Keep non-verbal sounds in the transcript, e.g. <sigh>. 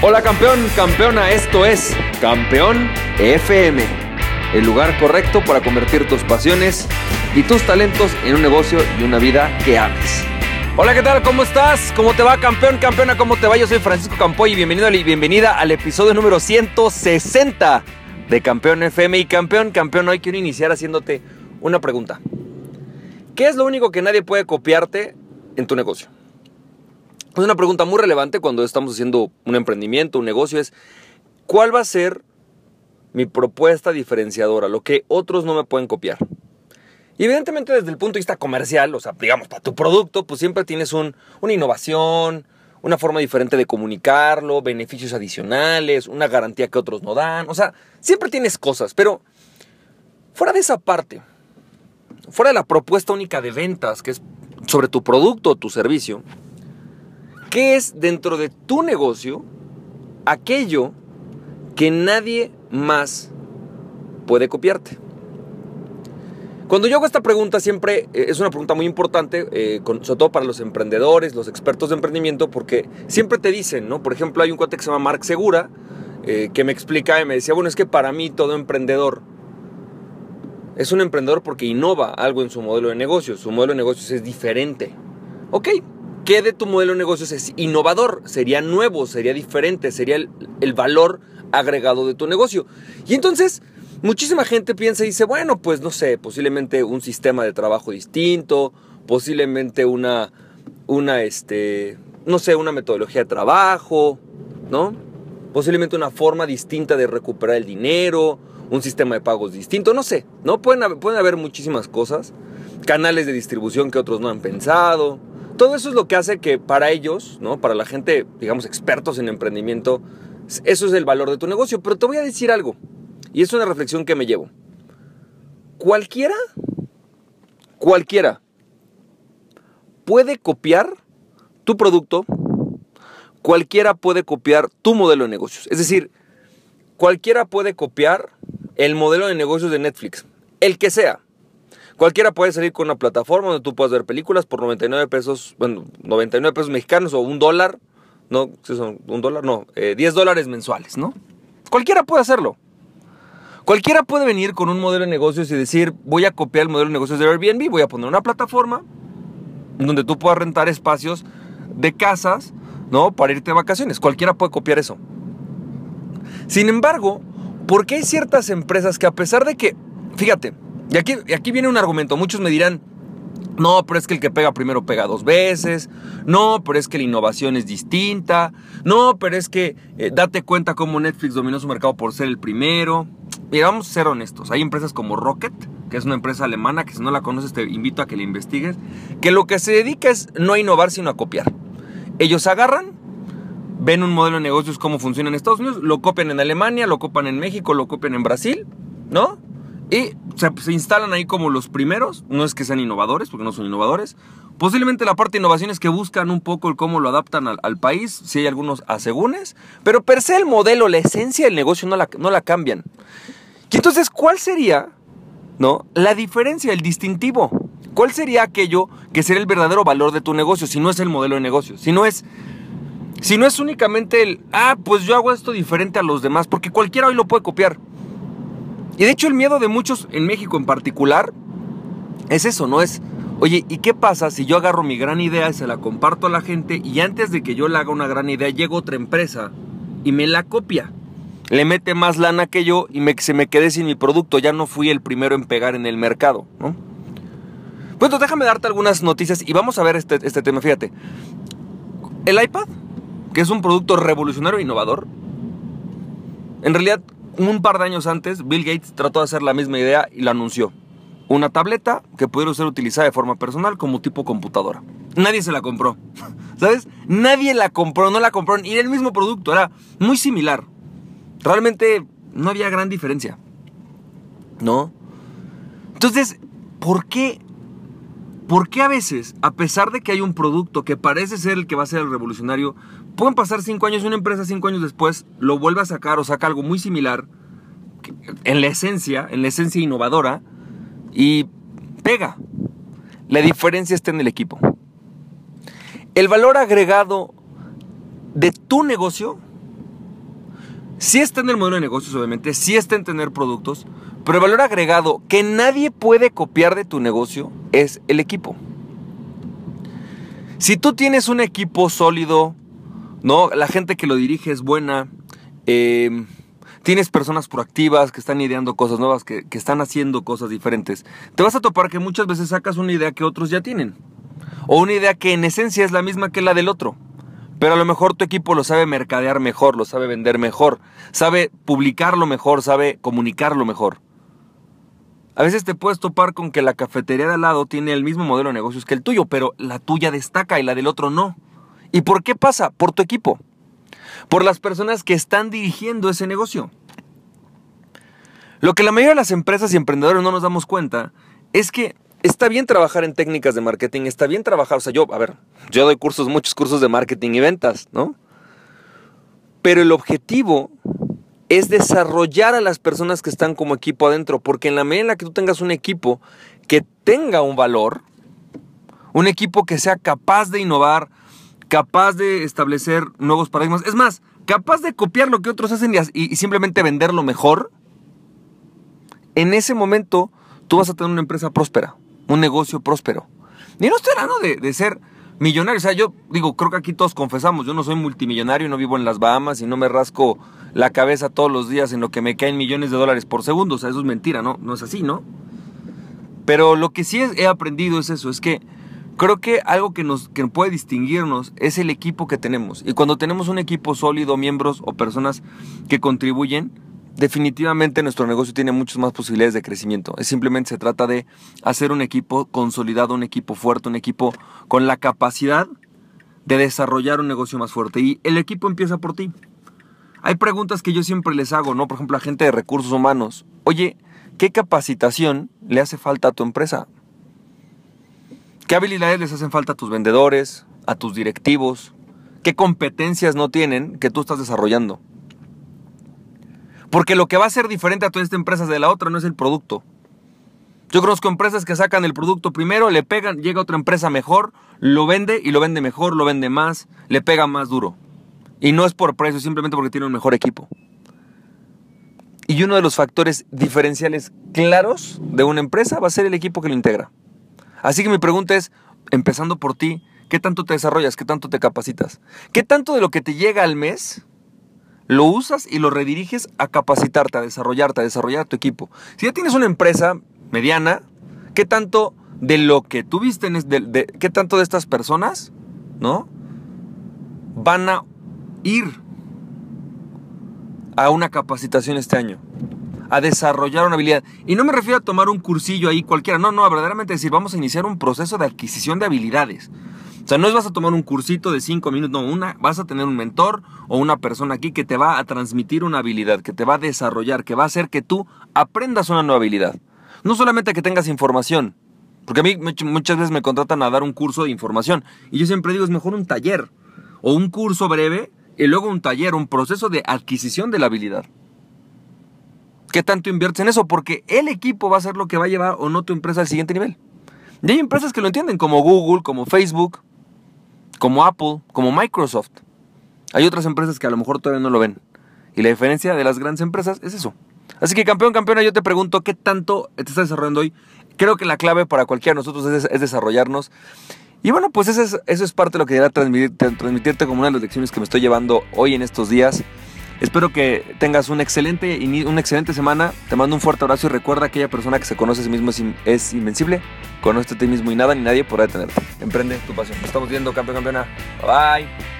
Hola campeón, campeona, esto es Campeón FM, el lugar correcto para convertir tus pasiones y tus talentos en un negocio y una vida que ames. Hola, ¿qué tal? ¿Cómo estás? ¿Cómo te va, campeón, campeona? ¿Cómo te va? Yo soy Francisco Campoy y bienvenido y bienvenida al episodio número 160 de Campeón FM. Y campeón, campeón, hoy quiero iniciar haciéndote una pregunta. ¿Qué es lo único que nadie puede copiarte en tu negocio? Es una pregunta muy relevante cuando estamos haciendo un emprendimiento, un negocio, es ¿cuál va a ser mi propuesta diferenciadora? Lo que otros no me pueden copiar. Y evidentemente desde el punto de vista comercial, o sea, digamos, para tu producto, pues siempre tienes un, una innovación, una forma diferente de comunicarlo, beneficios adicionales, una garantía que otros no dan. O sea, siempre tienes cosas, pero fuera de esa parte, fuera de la propuesta única de ventas, que es sobre tu producto o tu servicio, ¿Qué es dentro de tu negocio aquello que nadie más puede copiarte? Cuando yo hago esta pregunta siempre eh, es una pregunta muy importante, eh, sobre todo para los emprendedores, los expertos de emprendimiento, porque siempre te dicen, ¿no? Por ejemplo, hay un cuate que se llama Mark Segura, eh, que me explica y me decía, bueno, es que para mí todo emprendedor es un emprendedor porque innova algo en su modelo de negocio, su modelo de negocios es diferente. Ok, ¿Qué de tu modelo de negocios es innovador? Sería nuevo, sería diferente, sería el, valor agregado de tu negocio. Y entonces, muchísima gente piensa y dice, bueno, pues no sé, posiblemente un sistema de trabajo distinto, posiblemente una, una, este, no sé, una metodología de trabajo, ¿no? Posiblemente una forma distinta de recuperar el dinero, un sistema de pagos distinto, no sé, ¿no? Pueden, pueden haber muchísimas cosas, canales de distribución que otros no han pensado, todo eso es lo que hace que para ellos, ¿no? Para la gente, digamos, expertos en emprendimiento, eso es el valor de tu negocio. Pero te voy a decir algo, y es una reflexión que me llevo. Cualquiera, cualquiera puede copiar tu producto, cualquiera puede copiar tu modelo de negocios. Es decir, cualquiera puede copiar el modelo de negocios de Netflix, el que sea. Cualquiera puede salir con una plataforma donde tú puedas ver películas por 99 pesos, bueno, 99 pesos mexicanos o un dólar, no, si son un dólar, no, 10 eh, dólares mensuales, ¿no? Cualquiera puede hacerlo. Cualquiera puede venir con un modelo de negocios y decir, voy a copiar el modelo de negocios de Airbnb, voy a poner una plataforma donde tú puedas rentar espacios de casas, ¿no? Para irte de vacaciones. Cualquiera puede copiar eso. Sin embargo, ¿por qué hay ciertas empresas que a pesar de que, fíjate, y aquí, aquí viene un argumento. Muchos me dirán, no, pero es que el que pega primero pega dos veces. No, pero es que la innovación es distinta. No, pero es que eh, date cuenta cómo Netflix dominó su mercado por ser el primero. Mira, vamos a ser honestos. Hay empresas como Rocket, que es una empresa alemana, que si no la conoces te invito a que la investigues, que lo que se dedica es no a innovar, sino a copiar. Ellos agarran, ven un modelo de negocios, cómo funciona en Estados Unidos, lo copian en Alemania, lo copian en México, lo copian en Brasil, ¿no? Y se, instalan ahí como los primeros, no es que sean innovadores, porque no son innovadores. Posiblemente la parte de innovación es que buscan un poco el cómo lo adaptan al, país, si hay algunos asegúnes, pero per se el modelo, la esencia del negocio no la, no la cambian. Y entonces, ¿cuál sería ¿no? la diferencia, el distintivo? ¿Cuál sería aquello que sería el verdadero valor de tu negocio si no es el modelo de negocio? Si no es, si no es únicamente el, ah, pues yo hago esto diferente a los demás, porque cualquiera hoy lo puede copiar. Y de hecho el miedo de muchos en México en particular es eso, ¿no? Es, oye, ¿y qué pasa si yo agarro mi gran idea y se la comparto a la gente y antes de que yo le haga una gran idea llega otra empresa y me la copia? Le mete más lana que yo y se me quedé sin mi producto, ya no fui el primero en pegar en el mercado, ¿no? Bueno, déjame darte algunas noticias y vamos a ver este, este tema, fíjate. El iPad, que es un producto revolucionario e innovador, en realidad un par de años antes, Bill Gates trató de hacer la misma idea y la anunció. Una tableta que pudiera ser utilizada de forma personal como tipo computadora. Nadie se la compró. <laughs> ¿Sabes? Nadie la compró, no la compraron. Y era el mismo producto, era muy similar. Realmente no había gran diferencia. ¿No? Entonces, ¿por qué? ¿Por qué a veces, a pesar de que hay un producto que parece ser el que va a ser el revolucionario, Pueden pasar cinco años, una empresa cinco años después lo vuelve a sacar o saca algo muy similar, en la esencia, en la esencia innovadora, y pega. La diferencia está en el equipo. El valor agregado de tu negocio sí está en el modelo de negocios, obviamente, sí está en tener productos, pero el valor agregado que nadie puede copiar de tu negocio es el equipo. Si tú tienes un equipo sólido, ¿no? La gente que lo dirige es buena, eh, tienes personas proactivas que están ideando cosas nuevas, que, que están haciendo cosas diferentes, te vas a topar que muchas veces sacas una idea que otros ya tienen. O una idea que en esencia es la misma que la del otro. Pero a lo mejor tu equipo lo sabe mercadear mejor, lo sabe vender mejor, sabe publicarlo mejor, sabe comunicarlo mejor. A veces te puedes topar con que la cafetería de al lado tiene el mismo modelo de negocios que el tuyo, pero la tuya destaca y la del otro no. ¿Y por qué pasa? Por tu equipo. Por las personas que están dirigiendo ese negocio. Lo que la mayoría de las empresas y emprendedores no nos damos cuenta es que está bien trabajar en técnicas de marketing, está bien trabajar, o sea, yo, a ver, yo doy cursos, muchos cursos de marketing y ventas, ¿no? Pero el objetivo es desarrollar a las personas que están como equipo adentro, porque en la medida en la que tú tengas un equipo que tenga un valor, un equipo que sea capaz de innovar, capaz de establecer nuevos paradigmas, es más, capaz de copiar lo que otros hacen y, simplemente venderlo mejor, en ese momento tú vas a tener una empresa próspera un negocio próspero. Y no estoy hablando de, ser millonario. O sea, yo digo, creo que aquí todos confesamos, yo no soy multimillonario, no vivo en las Bahamas y no me rasco la cabeza todos los días en lo que me caen millones de dólares por segundo. O sea, eso es mentira, ¿no? No es así, ¿no? Pero lo que sí he aprendido es eso, es que creo que algo que nos que puede distinguirnos es el equipo que tenemos. Y cuando tenemos un equipo sólido, miembros o personas que contribuyen, definitivamente nuestro negocio tiene muchas más posibilidades de crecimiento. Simplemente se trata de hacer un equipo consolidado, un equipo fuerte, un equipo con la capacidad de desarrollar un negocio más fuerte. Y el equipo empieza por ti. Hay preguntas que yo siempre les hago, ¿no? Por ejemplo, a gente de recursos humanos. Oye, ¿qué capacitación le hace falta a tu empresa? ¿Qué habilidades les hacen falta a tus vendedores, a tus directivos? ¿Qué competencias no tienen que tú estás desarrollando? Porque lo que va a ser diferente a todas estas empresas de la otra no es el producto. Yo conozco empresas que sacan el producto primero, le pegan, llega otra empresa mejor, lo vende y lo vende mejor, lo vende más, le pega más duro. Y no es por precio, simplemente porque tiene un mejor equipo. Y uno de los factores diferenciales claros de una empresa va a ser el equipo que lo integra. Así que mi pregunta es, empezando por ti, ¿qué tanto te desarrollas? ¿Qué tanto te capacitas? ¿Qué tanto de lo que te llega al mes lo usas y lo rediriges a capacitarte, a desarrollarte, a desarrollar tu equipo. Si ya tienes una empresa mediana, ¿qué tanto de lo que tuviste, de, de, qué tanto de estas personas, ¿no? Van a ir a una capacitación este año, a desarrollar una habilidad. Y no me refiero a tomar un cursillo ahí cualquiera, no, no, verdaderamente decir, vamos a iniciar un proceso de adquisición de habilidades. O sea, no es vas a tomar un cursito de cinco minutos, no, una, vas a tener un mentor o una persona aquí que te va a transmitir una habilidad, que te va a desarrollar, que va a hacer que tú aprendas una nueva habilidad. No solamente que tengas información, porque a mí muchas veces me contratan a dar un curso de información y yo siempre digo es mejor un taller o un curso breve y luego un taller, un proceso de adquisición de la habilidad. ¿Qué tanto inviertes en eso? Porque el equipo va a ser lo que va a llevar o no tu empresa al siguiente nivel. Y hay empresas que lo entienden, como Google, como Facebook, como Apple, como Microsoft. Hay otras empresas que a lo mejor todavía no lo ven. Y la diferencia de las grandes empresas es eso. Así que campeón, campeona, yo te pregunto, ¿qué tanto te estás desarrollando hoy? Creo que la clave para cualquiera de nosotros es, desarrollarnos. Y bueno, pues eso es, parte de lo que quería transmitirte como una de las lecciones que me estoy llevando hoy en estos días. Espero que tengas excelente, una excelente semana. Te mando un fuerte abrazo y recuerda que aquella persona que se conoce a sí mismo es, invencible. Conoce a ti mismo y nada ni nadie podrá detenerte. Emprende tu pasión. Nos estamos viendo, campeón, campeona. Bye.